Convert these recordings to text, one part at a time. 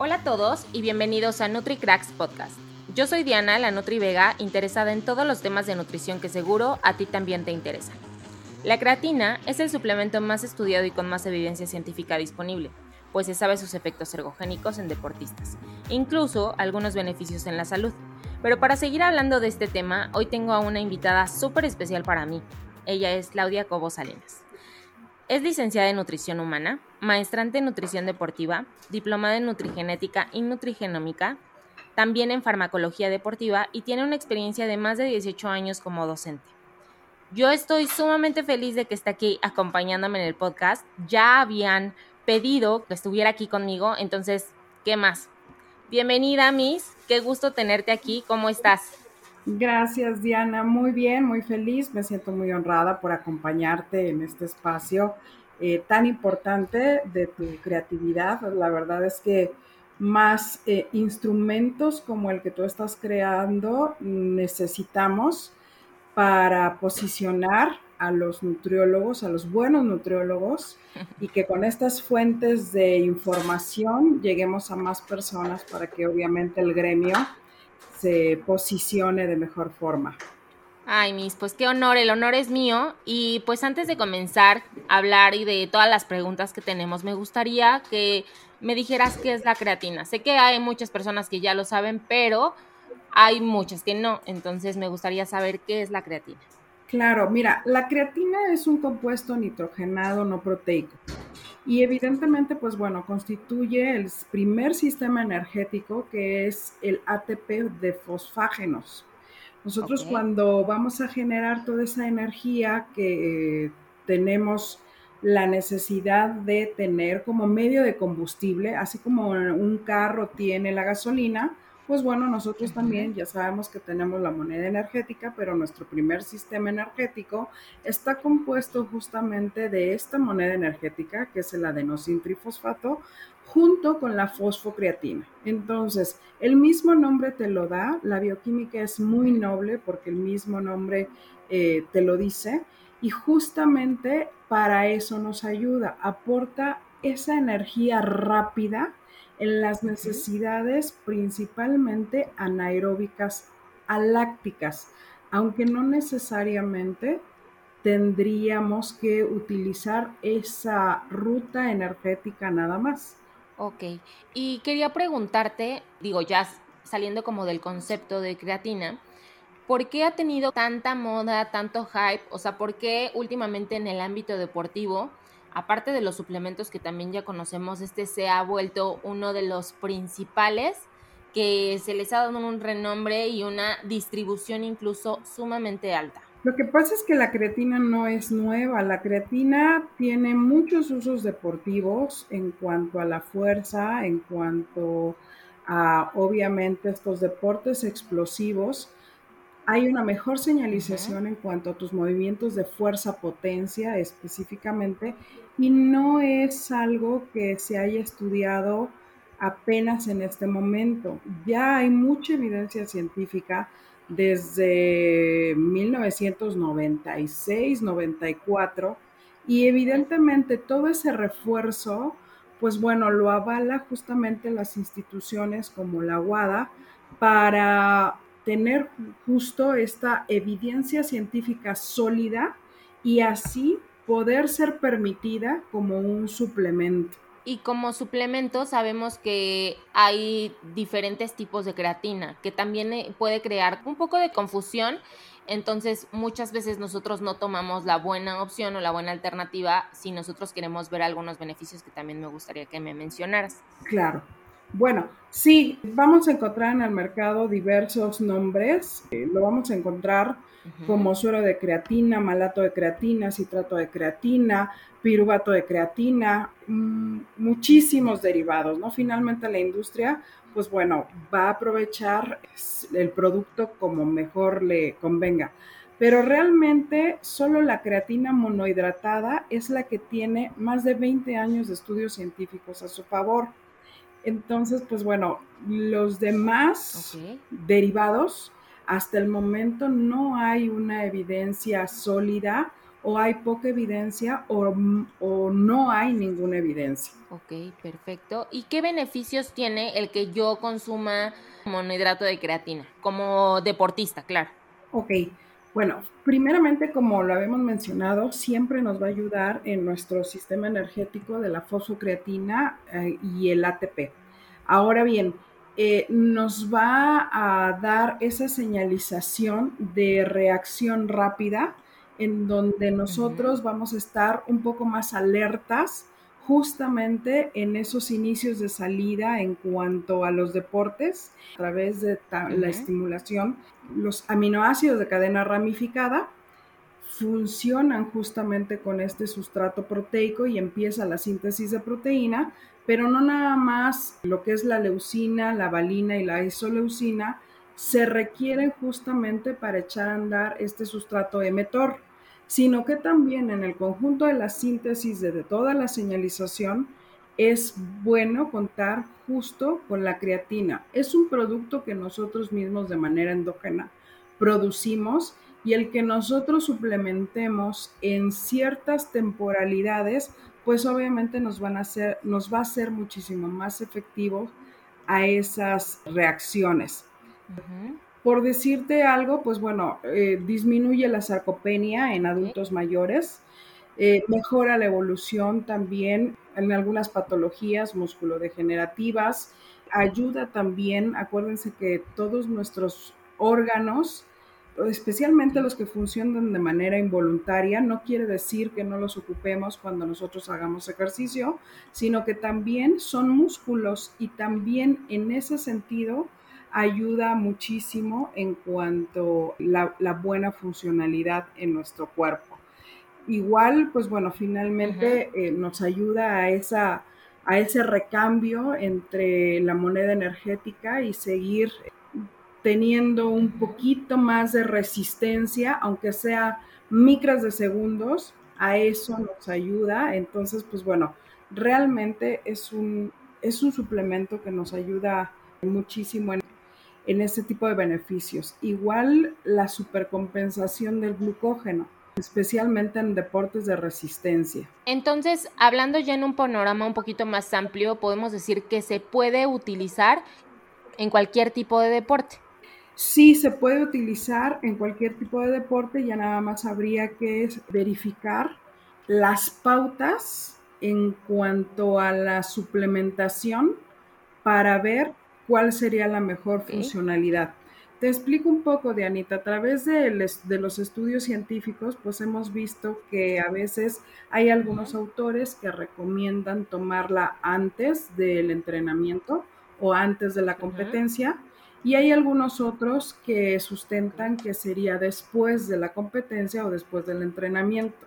Hola a todos y bienvenidos a NutriCracks Podcast. Yo soy Diana, la Nutri Vega, interesada en todos los temas de nutrición que seguro a ti también te interesan. La creatina es el suplemento más estudiado y con más evidencia científica disponible, pues se sabe sus efectos ergogénicos en deportistas, incluso algunos beneficios en la salud. Pero para seguir hablando de este tema, hoy tengo a una invitada súper especial para mí. Ella es Claudia Cobo Salinas. Es licenciada en nutrición humana, maestrante en nutrición deportiva, diplomada en nutrigenética y nutrigenómica, también en farmacología deportiva y tiene una experiencia de más de 18 años como docente. Yo estoy sumamente feliz de que esté aquí acompañándome en el podcast. Ya habían pedido que estuviera aquí conmigo, entonces, ¿qué más? Bienvenida, Miss. Qué gusto tenerte aquí. ¿Cómo estás? Gracias, Diana. Muy bien, muy feliz. Me siento muy honrada por acompañarte en este espacio eh, tan importante de tu creatividad. La verdad es que más eh, instrumentos como el que tú estás creando necesitamos para posicionar a los nutriólogos, a los buenos nutriólogos, y que con estas fuentes de información lleguemos a más personas para que obviamente el gremio se posicione de mejor forma. Ay, mis, pues qué honor, el honor es mío. Y pues antes de comenzar a hablar y de todas las preguntas que tenemos, me gustaría que me dijeras qué es la creatina. Sé que hay muchas personas que ya lo saben, pero hay muchas que no. Entonces me gustaría saber qué es la creatina. Claro, mira, la creatina es un compuesto nitrogenado no proteico y evidentemente, pues bueno, constituye el primer sistema energético que es el ATP de fosfágenos. Nosotros cuando vamos a generar toda esa energía que tenemos la necesidad de tener como medio de combustible, así como un carro tiene la gasolina, pues bueno, nosotros también ya sabemos que tenemos la moneda energética, pero nuestro primer sistema energético está compuesto justamente de esta moneda energética, que es el adenosintrifosfato, junto con la fosfocreatina. Entonces, el mismo nombre te lo da, la bioquímica es muy noble porque el mismo nombre eh, te lo dice, y justamente para eso nos ayuda, aporta esa energía rápida en las necesidades principalmente anaeróbicas alácticas, aunque no necesariamente tendríamos que utilizar esa ruta energética nada más. Ok, y quería preguntarte, digo, ya saliendo como del concepto de creatina, ¿por qué ha tenido tanta moda, tanto hype? O sea, ¿por qué últimamente en el ámbito deportivo aparte de los suplementos que también ya conocemos, este se ha vuelto uno de los principales que se les ha dado un renombre y una distribución incluso sumamente alta. Lo que pasa es que la creatina no es nueva. La creatina tiene muchos usos deportivos en cuanto a la fuerza, en cuanto a obviamente estos deportes explosivos hay una mejor señalización en cuanto a tus movimientos de fuerza, potencia específicamente, y no es algo que se haya estudiado apenas en este momento. Ya hay mucha evidencia científica desde 1996, 94, y evidentemente todo ese refuerzo, pues bueno, lo avala justamente las instituciones como la WADA para tener justo esta evidencia científica sólida y así poder ser permitida como un suplemento. Y como suplemento sabemos que hay diferentes tipos de creatina, que también eh, puede crear un poco de confusión. Entonces muchas veces nosotros no tomamos la buena opción o la buena alternativa si nosotros queremos ver algunos beneficios que también me gustaría que me mencionaras. Claro. Bueno, sí, vamos a encontrar en el mercado diversos nombres. Eh, lo vamos a encontrar como suero de creatina, malato de creatina, citrato de creatina, piruvato de creatina, mm, muchísimos derivados, ¿no? Finalmente la industria, pues bueno, va a aprovechar el producto como mejor le convenga. Pero realmente solo la creatina monohidratada es la que tiene más de 20 años de estudios científicos a su favor. Entonces, pues bueno, los demás derivados, hasta el momento no hay una evidencia sólida o hay poca evidencia o, o, no hay ninguna evidencia. Ok, perfecto. ¿Y qué beneficios tiene el que yo consuma monohidrato de creatina como deportista, claro? Ok, bueno, primeramente, como lo habíamos mencionado, siempre nos va a ayudar en nuestro sistema energético de la fosfocreatina eh, y el ATP. Ahora bien, eh, nos va a dar esa señalización de reacción rápida en donde nosotros vamos a estar un poco más alertas justamente en esos inicios de salida en cuanto a los deportes, a través de la estimulación, los aminoácidos de cadena ramificada funcionan justamente con este sustrato proteico y empieza la síntesis de proteína, pero no nada más lo que es la leucina, la valina y la isoleucina se requieren justamente para echar a andar este sustrato emetor sino que también en el conjunto de la síntesis de, toda la señalización es bueno contar justo con la creatina. Es un producto que nosotros mismos de manera endógena producimos y el que nosotros suplementemos en ciertas temporalidades, pues obviamente nos, van a hacer, nos va a ser muchísimo más efectivo a esas reacciones. Por decirte algo, pues bueno, eh, disminuye la sarcopenia en adultos mayores, eh, mejora la evolución también en algunas patologías musculodegenerativas, ayuda también, acuérdense que todos nuestros órganos, especialmente los que funcionan de manera involuntaria, no quiere decir que no los ocupemos cuando nosotros hagamos ejercicio, sino que también son músculos y también en ese sentido ayuda muchísimo en cuanto a la, buena funcionalidad en nuestro cuerpo. Igual, pues bueno, finalmente eh, nos ayuda a, esa, a ese recambio entre la moneda energética y seguir teniendo un poquito más de resistencia, aunque sea micras de segundos, a eso nos ayuda. Entonces, pues bueno, realmente es un, es un suplemento que nos ayuda muchísimo en en este tipo de beneficios. Igual la supercompensación del glucógeno, especialmente en deportes de resistencia. Entonces, hablando ya en un panorama un poquito más amplio, podemos decir que se puede utilizar en cualquier tipo de deporte. Sí, se puede utilizar en cualquier tipo de deporte, ya nada más habría que verificar las pautas en cuanto a la suplementación para ver cuál sería la mejor funcionalidad. Te explico un poco, Dianita. A través de, los estudios científicos, pues hemos visto que a veces hay algunos autores que recomiendan tomarla antes del entrenamiento o antes de la competencia. Y hay algunos otros que sustentan que sería después de la competencia o después del entrenamiento.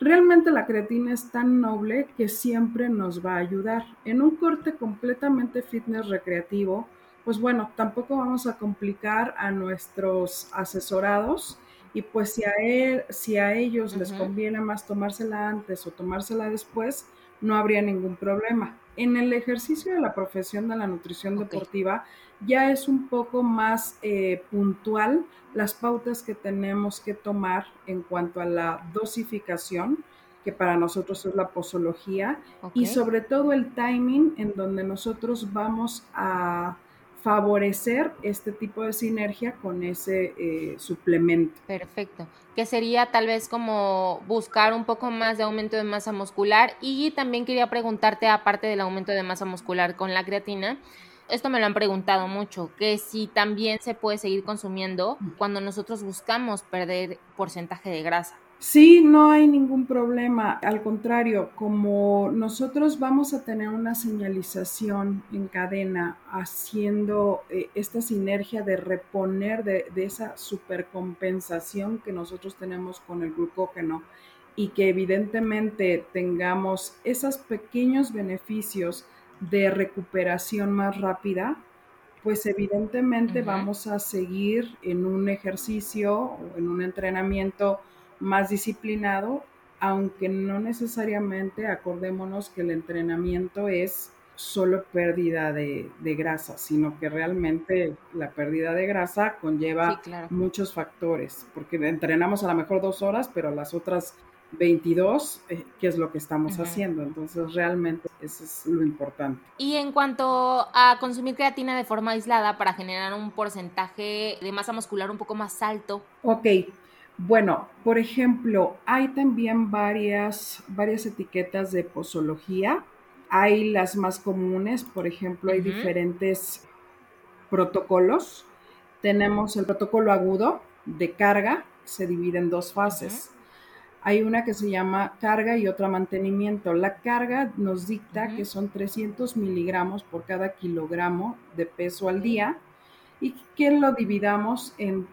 Realmente la creatina es tan noble que siempre nos va a ayudar. En un corte completamente fitness recreativo, pues bueno, tampoco vamos a complicar a nuestros asesorados y pues si a, él, si a ellos les conviene más tomársela antes o tomársela después, no habría ningún problema. En el ejercicio de la profesión de la nutrición deportiva ya es un poco más eh, puntual las pautas que tenemos que tomar en cuanto a la dosificación, que para nosotros es la posología, y sobre todo el timing en donde nosotros vamos a favorecer este tipo de sinergia con ese eh, suplemento. Perfecto. Que sería tal vez como buscar un poco más de aumento de masa muscular y también quería preguntarte, aparte del aumento de masa muscular con la creatina, esto me lo han preguntado mucho, que si también se puede seguir consumiendo cuando nosotros buscamos perder porcentaje de grasa. Sí, no hay ningún problema. Al contrario, como nosotros vamos a tener una señalización en cadena haciendo eh, esta sinergia de reponer de, de esa supercompensación que nosotros tenemos con el glucógeno y que evidentemente tengamos esos pequeños beneficios de recuperación más rápida, pues evidentemente vamos a seguir en un ejercicio o en un entrenamiento más disciplinado, aunque no necesariamente acordémonos que el entrenamiento es solo pérdida de, grasa, sino que realmente la pérdida de grasa conlleva muchos factores, porque entrenamos a lo mejor dos horas, pero las otras 22, eh, ¿qué es lo que estamos haciendo? Entonces, realmente eso es lo importante. Y en cuanto a consumir creatina de forma aislada para generar un porcentaje de masa muscular un poco más alto. Ok, bueno, por ejemplo, hay también varias, varias etiquetas de posología. Hay las más comunes, por ejemplo, hay diferentes protocolos. Tenemos el protocolo agudo de carga, se divide en dos fases hay una que se llama carga y otra mantenimiento. La carga nos dicta que son 300 miligramos por cada kilogramo de peso al día y que lo dividamos en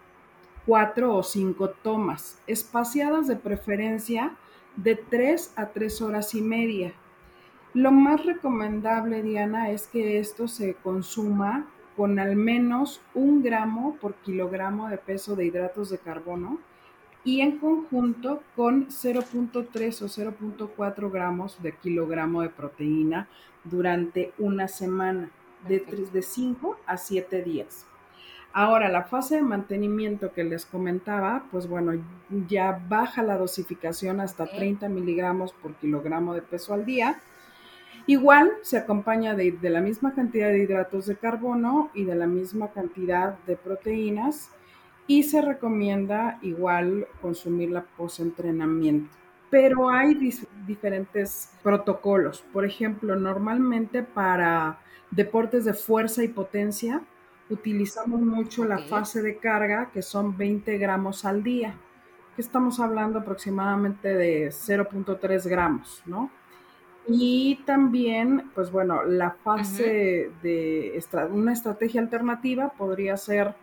cuatro o cinco tomas, espaciadas de preferencia de tres a tres horas y media. Lo más recomendable, Diana, es que esto se consuma con al menos un gramo por kilogramo de peso de hidratos de carbono y en conjunto con 0.3 o 0.4 gramos de kilogramo de proteína durante una semana, de, de 5 a 7 días. Ahora, la fase de mantenimiento que les comentaba, pues bueno, ya baja la dosificación hasta 30 miligramos por kilogramo de peso al día. Igual se acompaña de, de la misma cantidad de hidratos de carbono y de la misma cantidad de proteínas y se recomienda igual consumirla post-entrenamiento. Pero hay diferentes protocolos. Por ejemplo, normalmente para deportes de fuerza y potencia utilizamos mucho la fase de carga, que son 20 gramos al día, que estamos hablando aproximadamente de 0.3 gramos, ¿no? Y también, pues bueno, la fase de una estrategia alternativa podría ser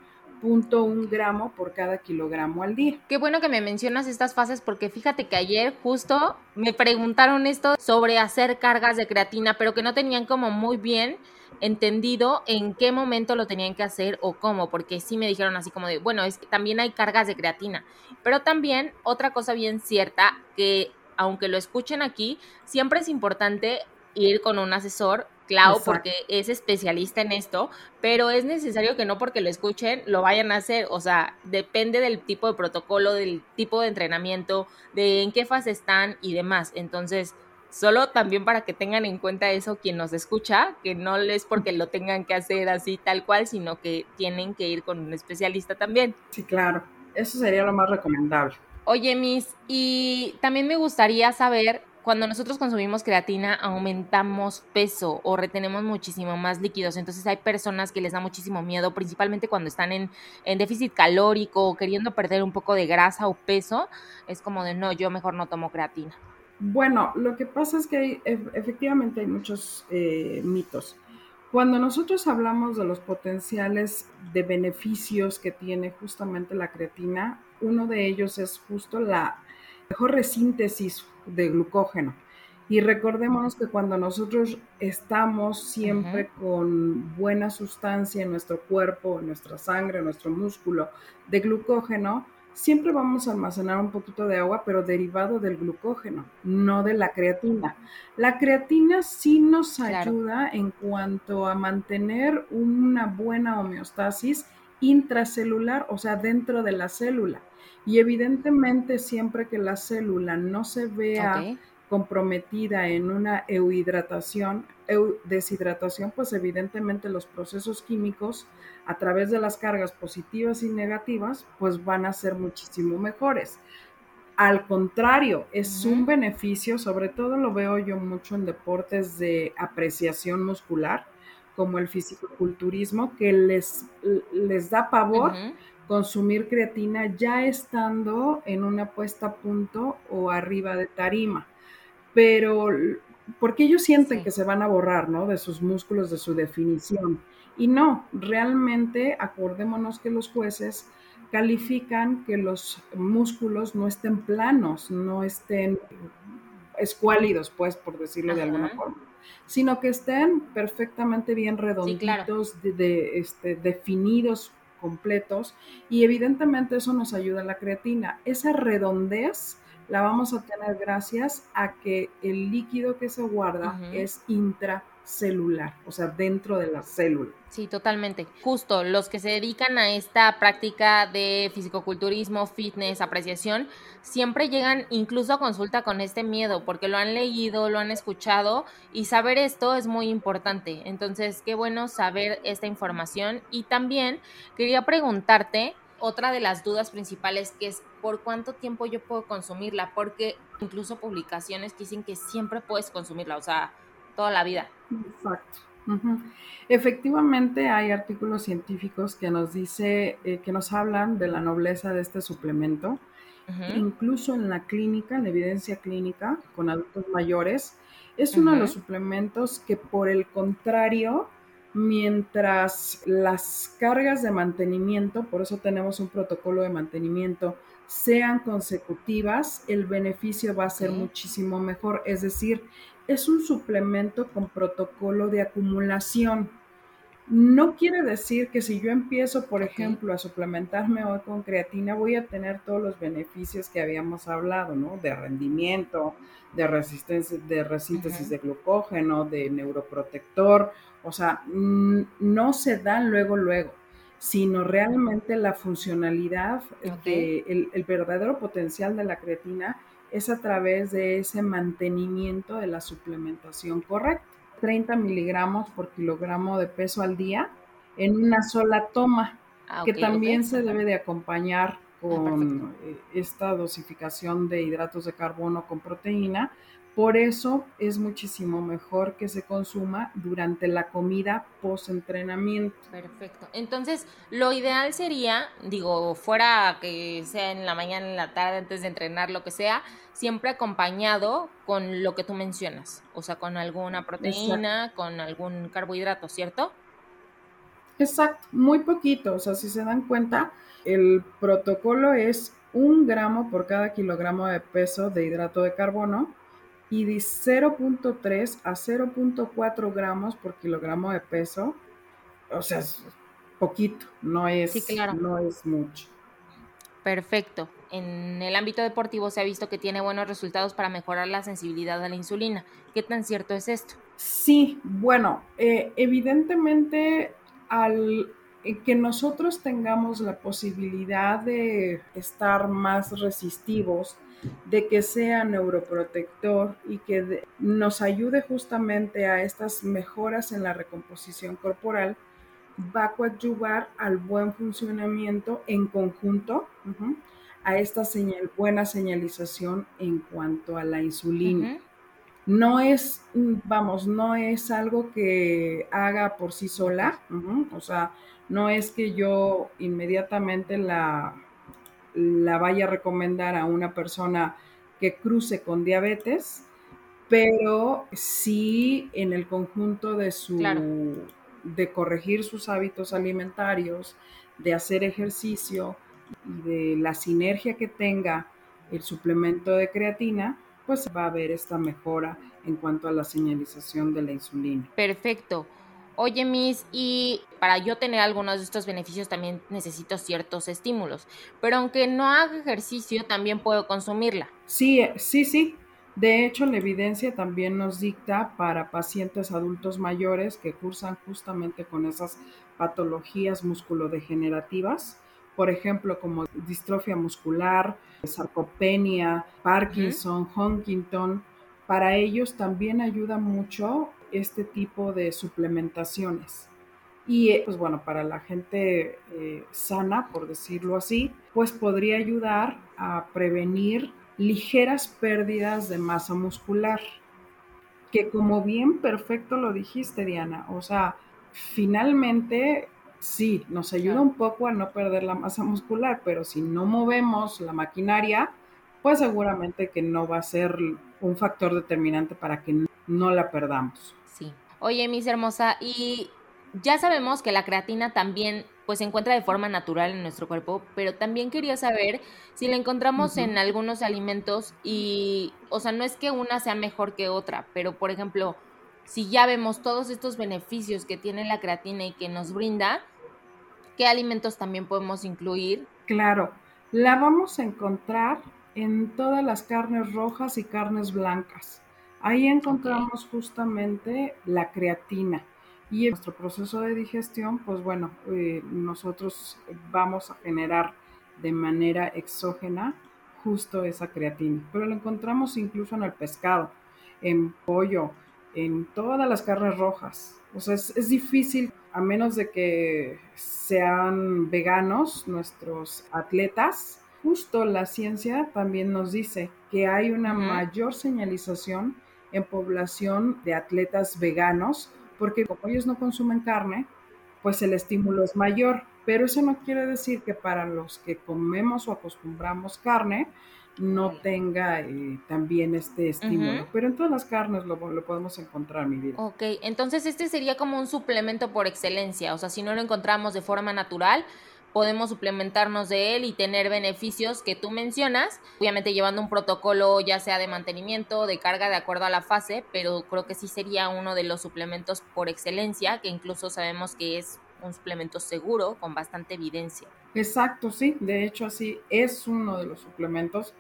un gramo por cada kilogramo al día. Qué bueno que me mencionas estas fases porque fíjate que ayer justo me preguntaron esto sobre hacer cargas de creatina, pero que no tenían como muy bien entendido en qué momento lo tenían que hacer o cómo, porque sí me dijeron así como de, bueno, es que también hay cargas de creatina, pero también otra cosa bien cierta que aunque lo escuchen aquí, siempre es importante ir con un asesor Clau, porque es especialista en esto, pero es necesario que no porque lo escuchen lo vayan a hacer, o sea, depende del tipo de protocolo, del tipo de entrenamiento, de en qué fase están y demás. Entonces, solo también para que tengan en cuenta eso quien nos escucha, que no es porque lo tengan que hacer así tal cual, sino que tienen que ir con un especialista también. Sí, claro, eso sería lo más recomendable. Oye, Miss, y también me gustaría saber cuando nosotros consumimos creatina aumentamos peso o retenemos muchísimo más líquidos. Entonces hay personas que les da muchísimo miedo, principalmente cuando están en, déficit calórico o queriendo perder un poco de grasa o peso. Es como de no, yo mejor no tomo creatina. Bueno, lo que pasa es que efectivamente hay muchos eh, mitos. Cuando nosotros hablamos de los potenciales de beneficios que tiene justamente la creatina, uno de ellos es justo la mejor resíntesis de glucógeno. Y recordemos que cuando nosotros estamos siempre con buena sustancia en nuestro cuerpo, en nuestra sangre, en nuestro músculo de glucógeno, siempre vamos a almacenar un poquito de agua, pero derivado del glucógeno, no de la creatina. La creatina sí nos ayuda en cuanto a mantener una buena homeostasis intracelular, o sea, dentro de la célula. Y evidentemente siempre que la célula no se vea comprometida en una euhidratación, deshidratación, pues evidentemente los procesos químicos a través de las cargas positivas y negativas, pues van a ser muchísimo mejores. Al contrario, es un beneficio, sobre todo lo veo yo mucho en deportes de apreciación muscular, como el fisicoculturismo, que les, les da pavor consumir creatina ya estando en una puesta a punto o arriba de tarima. Pero porque ellos sienten que se van a borrar, ¿no? De sus músculos, de su definición. Y no, realmente acordémonos que los jueces califican que los músculos no estén planos, no estén escuálidos, pues, por decirlo de alguna forma, sino que estén perfectamente bien redonditos, de, este, definidos completos y evidentemente eso nos ayuda a la creatina. Esa redondez la vamos a tener gracias a que el líquido que se guarda es intracelular. celular, o sea, dentro de la célula. Sí, totalmente. Justo los que se dedican a esta práctica de fisicoculturismo, fitness, apreciación, siempre llegan incluso a consulta con este miedo, porque lo han leído, lo han escuchado y saber esto es muy importante. Entonces, qué bueno saber esta información. Y también quería preguntarte otra de las dudas principales que es por cuánto tiempo yo puedo consumirla, porque incluso publicaciones dicen que siempre puedes consumirla, o sea, toda la vida. Exacto. Efectivamente, hay artículos científicos que nos dice, eh, que nos hablan de la nobleza de este suplemento. Incluso en la clínica, en la evidencia clínica con adultos mayores, es uno de los suplementos que por el contrario, mientras las cargas de mantenimiento, por eso tenemos un protocolo de mantenimiento, sean consecutivas, el beneficio va a ser muchísimo mejor. Es decir, es un suplemento con protocolo de acumulación. No quiere decir que si yo empiezo, por ejemplo, a suplementarme hoy con creatina, voy a tener todos los beneficios que habíamos hablado, ¿no? De rendimiento, de resistencia, de resíntesis de glucógeno, de neuroprotector. O sea, no se dan luego, luego, sino realmente la funcionalidad, el, el verdadero potencial de la creatina es a través de ese mantenimiento de la suplementación correcta. 30 miligramos por kilogramo de peso al día en una sola toma, ah, que también se debe de acompañar ah, con eh, esta dosificación de hidratos de carbono con proteína por eso es muchísimo mejor que se consuma durante la comida post-entrenamiento. Perfecto. Entonces, lo ideal sería, digo, fuera que sea en la mañana, en la tarde, antes de entrenar, lo que sea, siempre acompañado con lo que tú mencionas, o sea, con alguna proteína, con algún carbohidrato, ¿cierto? Exacto, muy poquito, o sea, si se dan cuenta, el protocolo es un gramo por cada kilogramo de peso de hidrato de carbono y de 0.3 a 0.4 gramos por kilogramo de peso, o sea, es poquito, no es, no es mucho. Perfecto. En el ámbito deportivo se ha visto que tiene buenos resultados para mejorar la sensibilidad a la insulina. ¿Qué tan cierto es esto? Sí, bueno, eh, evidentemente al eh, que nosotros tengamos la posibilidad de estar más resistivos de que sea neuroprotector y que nos ayude justamente a estas mejoras en la recomposición corporal, va a coadyuvar al buen funcionamiento en conjunto a esta señal, buena señalización en cuanto a la insulina. No es, vamos, no es algo que haga por sí sola, o sea, no es que yo inmediatamente la la vaya a recomendar a una persona que cruce con diabetes, pero sí en el conjunto de su de corregir sus hábitos alimentarios, de hacer ejercicio y de la sinergia que tenga el suplemento de creatina, pues va a haber esta mejora en cuanto a la señalización de la insulina. Perfecto. Oye, Miss, y para yo tener algunos de estos beneficios también necesito ciertos estímulos, pero aunque no haga ejercicio, también puedo consumirla. Sí, sí, sí. De hecho, la evidencia también nos dicta para pacientes adultos mayores que cursan justamente con esas patologías musculodegenerativas, por ejemplo, como distrofia muscular, sarcopenia, Parkinson, Huntington. Para ellos también ayuda mucho este tipo de suplementaciones. Y eh, pues bueno, para la gente eh, sana, por decirlo así, pues podría ayudar a prevenir ligeras pérdidas de masa muscular, que como bien perfecto lo dijiste, Diana, o sea, finalmente sí, nos ayuda un poco a no perder la masa muscular, pero si no movemos la maquinaria, pues seguramente que no va a ser un factor determinante para que no la perdamos. Oye, mis hermosa, y ya sabemos que la creatina también pues se encuentra de forma natural en nuestro cuerpo, pero también quería saber si la encontramos en algunos alimentos y, o sea, no es que una sea mejor que otra, pero por ejemplo, si ya vemos todos estos beneficios que tiene la creatina y que nos brinda, ¿qué alimentos también podemos incluir? Claro, la vamos a encontrar en todas las carnes rojas y carnes blancas Ahí encontramos justamente la creatina. Y en nuestro proceso de digestión, pues bueno, eh, nosotros vamos a generar de manera exógena justo esa creatina. Pero lo encontramos incluso en el pescado, en pollo, en todas las carnes rojas. O sea, es, es difícil, a menos de que sean veganos nuestros atletas, justo la ciencia también nos dice que hay una mayor señalización en población de atletas veganos, porque como ellos no consumen carne, pues el estímulo es mayor. Pero eso no quiere decir que para los que comemos o acostumbramos carne, no tenga eh, también este estímulo. Pero en todas las carnes lo, lo, podemos encontrar, mi vida. Ok, entonces este sería como un suplemento por excelencia. O sea, si no lo encontramos de forma natural, podemos suplementarnos de él y tener beneficios que tú mencionas, obviamente llevando un protocolo ya sea de mantenimiento, de carga de acuerdo a la fase, pero creo que sí sería uno de los suplementos por excelencia, que incluso sabemos que es un suplemento seguro con bastante evidencia. Exacto, sí, de hecho así es uno de los suplementos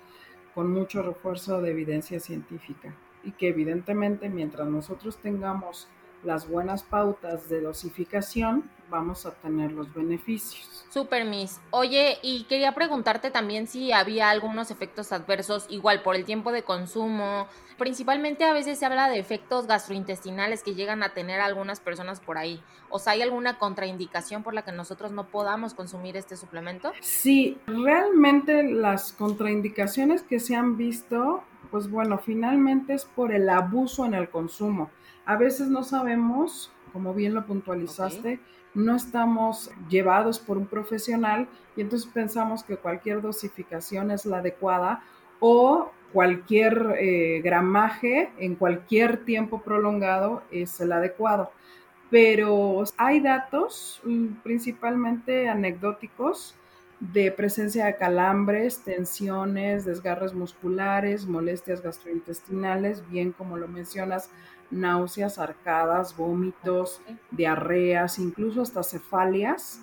con mucho refuerzo de evidencia científica y que evidentemente mientras nosotros tengamos las buenas pautas de dosificación, vamos a tener los beneficios. Super, Miss. Oye, y quería preguntarte también si había algunos efectos adversos, igual por el tiempo de consumo. Principalmente a veces se habla de efectos gastrointestinales que llegan a tener algunas personas por ahí. O sea, ¿hay alguna contraindicación por la que nosotros no podamos consumir este suplemento? Sí, realmente las contraindicaciones que se han visto, pues bueno, finalmente es por el abuso en el consumo. A veces no sabemos, como bien lo puntualizaste, no estamos llevados por un profesional y entonces pensamos que cualquier dosificación es la adecuada o cualquier eh, gramaje en cualquier tiempo prolongado es el adecuado. Pero hay datos mm, principalmente anecdóticos de presencia de calambres, tensiones, desgarres musculares, molestias gastrointestinales, bien como lo mencionas, náuseas, arcadas, vómitos, diarreas, incluso hasta cefalias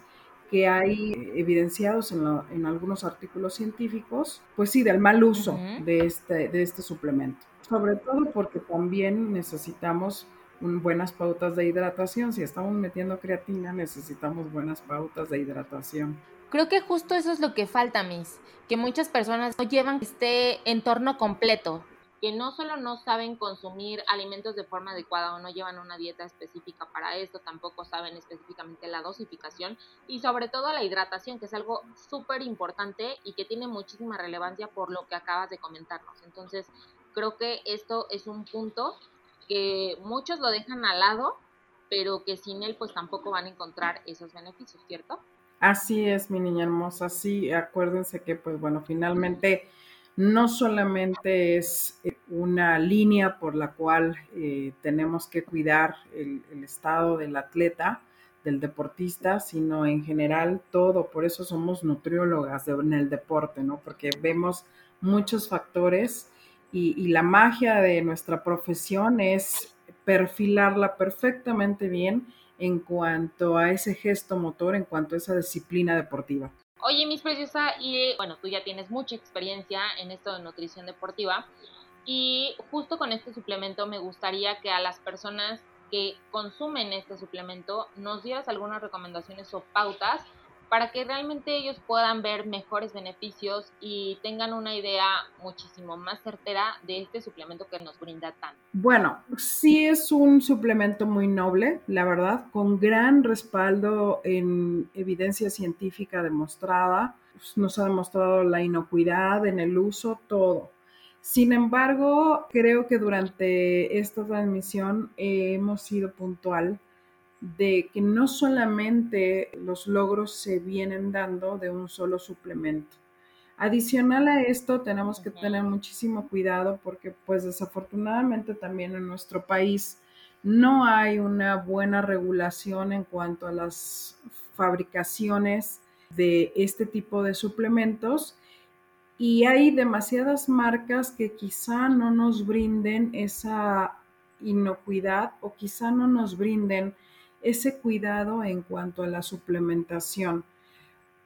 que hay evidenciados en, algunos artículos científicos, pues sí, del mal uso de, este, de este suplemento. Sobre todo porque también necesitamos buenas pautas de hidratación. Si estamos metiendo creatina, necesitamos buenas pautas de hidratación. Creo que justo eso es lo que falta, Miss, que muchas personas no llevan este entorno completo, que no solo no saben consumir alimentos de forma adecuada o no llevan una dieta específica para esto, tampoco saben específicamente la dosificación y sobre todo la hidratación, que es algo súper importante y que tiene muchísima relevancia por lo que acabas de comentarnos. Entonces, creo que esto es un punto que muchos lo dejan al lado, pero que sin él pues tampoco van a encontrar esos beneficios, ¿cierto? Así es, mi niña hermosa, sí, acuérdense que pues bueno, finalmente no solamente es eh, una línea por la cual eh, tenemos que cuidar el, estado del atleta, del deportista, sino en general todo. Por eso somos nutriólogas en el deporte, ¿no? Porque vemos muchos factores y, la magia de nuestra profesión es perfilarla perfectamente bien en cuanto a ese gesto motor, en cuanto a esa disciplina deportiva. Oye, Miss Preciosa, y bueno, tú ya tienes mucha experiencia en esto de nutrición deportiva y justo con este suplemento me gustaría que a las personas que consumen este suplemento nos dieras algunas recomendaciones o pautas para que realmente ellos puedan ver mejores beneficios y tengan una idea muchísimo más certera de este suplemento que nos brinda tanto. Bueno, sí es un suplemento muy noble, la verdad, con gran respaldo en evidencia científica demostrada. Pues, nos ha demostrado la inocuidad en el uso, todo. Sin embargo, creo que durante esta transmisión hemos sido puntual de que no solamente los logros se vienen dando de un solo suplemento. Adicional a esto, tenemos que tener muchísimo cuidado porque pues desafortunadamente también en nuestro país no hay una buena regulación en cuanto a las fabricaciones de este tipo de suplementos y hay demasiadas marcas que quizá no nos brinden esa inocuidad o quizá no nos brinden ese cuidado en cuanto a la suplementación.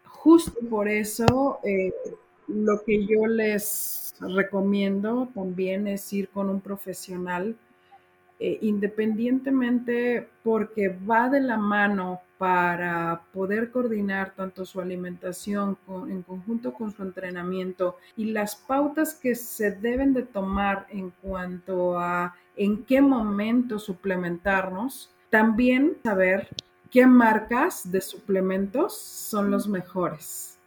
Justo por eso, eh, lo que yo les recomiendo también es ir con un profesional eh, independientemente porque va de la mano para poder coordinar tanto su alimentación en conjunto con su entrenamiento y las pautas que se deben de tomar en cuanto a en qué momento suplementarnos, también saber qué marcas de suplementos son los mejores.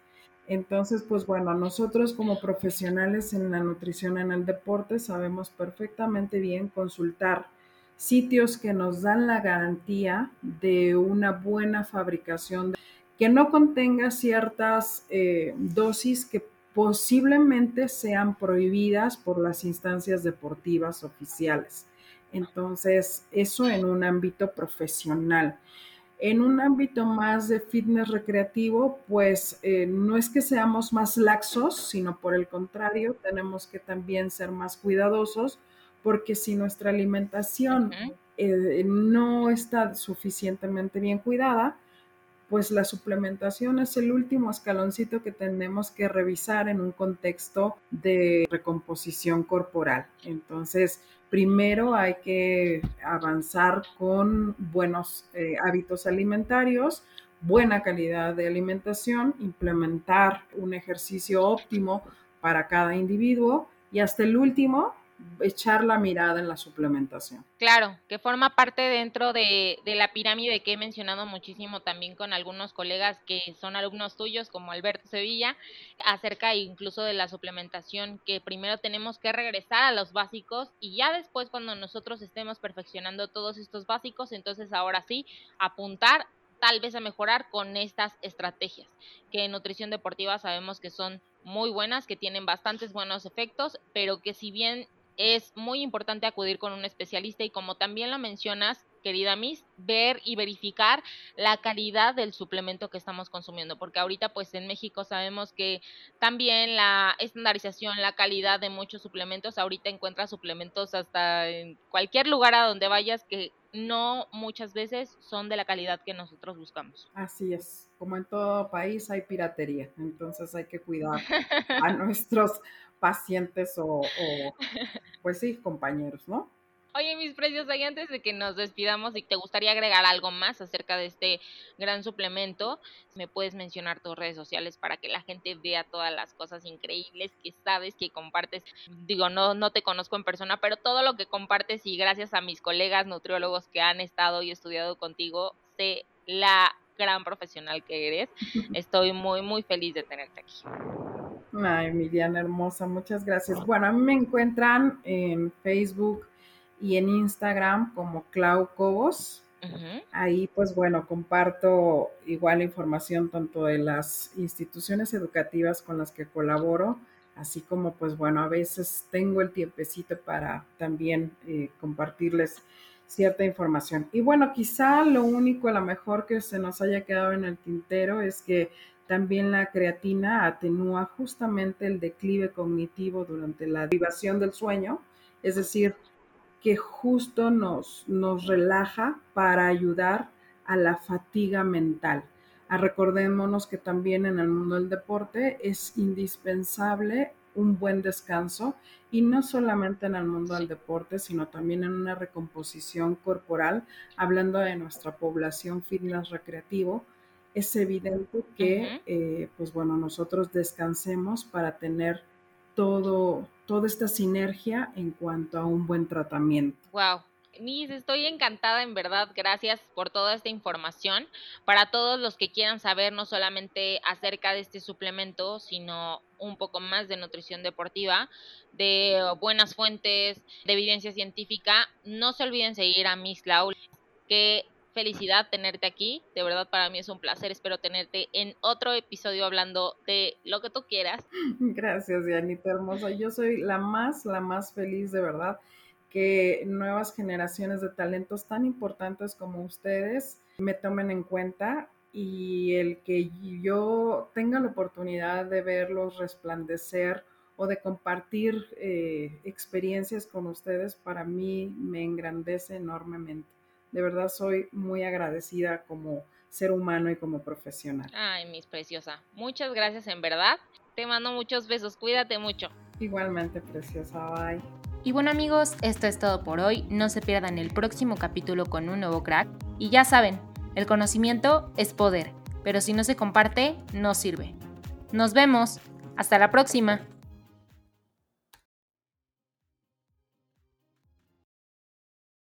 Entonces, pues bueno, nosotros como profesionales en la nutrición en el deporte sabemos perfectamente bien consultar sitios que nos dan la garantía de una buena fabricación, que no contenga ciertas eh, dosis que posiblemente sean prohibidas por las instancias deportivas oficiales. Entonces, eso en un ámbito profesional. En un ámbito más de fitness recreativo, pues eh, no es que seamos más laxos, sino por el contrario, tenemos que también ser más cuidadosos porque si nuestra alimentación eh, no está suficientemente bien cuidada, pues la suplementación es el último escaloncito que tenemos que revisar en un contexto de recomposición corporal. Entonces, primero hay que avanzar con buenos eh, hábitos alimentarios, buena calidad de alimentación, implementar un ejercicio óptimo para cada individuo y hasta el último, echar la mirada en la suplementación. Claro, que forma parte dentro de, la pirámide que he mencionado muchísimo también con algunos colegas que son alumnos tuyos, como Alberto Sevilla, acerca incluso de la suplementación, que primero tenemos que regresar a los básicos y ya después cuando nosotros estemos perfeccionando todos estos básicos, entonces ahora sí, apuntar tal vez a mejorar con estas estrategias, que en nutrición deportiva sabemos que son muy buenas, que tienen bastantes buenos efectos, pero que si bien es muy importante acudir con un especialista y como también lo mencionas, querida Miss, ver y verificar la calidad del suplemento que estamos consumiendo, porque ahorita pues en México sabemos que también la estandarización, la calidad de muchos suplementos, ahorita encuentras suplementos hasta en cualquier lugar a donde vayas que no muchas veces son de la calidad que nosotros buscamos. Así es, como en todo país hay piratería, entonces hay que cuidar a nuestros pacientes o, pues sí, compañeros, ¿no? Oye, mis precios, y antes de que nos despidamos, y te gustaría agregar algo más acerca de este gran suplemento, me puedes mencionar tus redes sociales para que la gente vea todas las cosas increíbles que sabes que compartes. Digo, no, no te conozco en persona, pero todo lo que compartes y gracias a mis colegas nutriólogos que han estado y estudiado contigo, sé la gran profesional que eres. Estoy muy, muy feliz de tenerte aquí. Ay, mi Diana hermosa, muchas gracias. Bueno, a mí me encuentran en Facebook y en Instagram como Clau Cobos. Ahí, pues bueno, comparto igual información tanto de las instituciones educativas con las que colaboro, así como, pues bueno, a veces tengo el tiempecito para también eh, compartirles cierta información. Y bueno, quizá lo único, a lo mejor que se nos haya quedado en el tintero es que también la creatina atenúa justamente el declive cognitivo durante la privación del sueño, es decir, que justo nos, nos relaja para ayudar a la fatiga mental. A ah, recordémonos que también en el mundo del deporte es indispensable un buen descanso y no solamente en el mundo del deporte, sino también en una recomposición corporal, hablando de nuestra población fitness recreativo, es evidente que, eh, pues bueno, nosotros descansemos para tener todo, toda esta sinergia en cuanto a un buen tratamiento. Wow. Miss, estoy encantada, en verdad, gracias por toda esta información. Para todos los que quieran saber no solamente acerca de este suplemento, sino un poco más de nutrición deportiva, de buenas fuentes, de evidencia científica, no se olviden seguir a Miss Lau, que felicidad tenerte aquí. De verdad, para mí es un placer. Espero tenerte en otro episodio hablando de lo que tú quieras. Gracias, Dianita hermosa. Yo soy la más, la más feliz de verdad que nuevas generaciones de talentos tan importantes como ustedes me tomen en cuenta y el que yo tenga la oportunidad de verlos resplandecer o de compartir eh, experiencias con ustedes, para mí me engrandece enormemente. De verdad soy muy agradecida como ser humano y como profesional. Ay, mis preciosa. Muchas gracias en verdad. Te mando muchos besos. Cuídate mucho. Igualmente, preciosa. Bye. Y bueno amigos, esto es todo por hoy. No se pierdan el próximo capítulo con un nuevo crack. Y ya saben, el conocimiento es poder, pero si no se comparte, no sirve. Nos vemos. Hasta la próxima.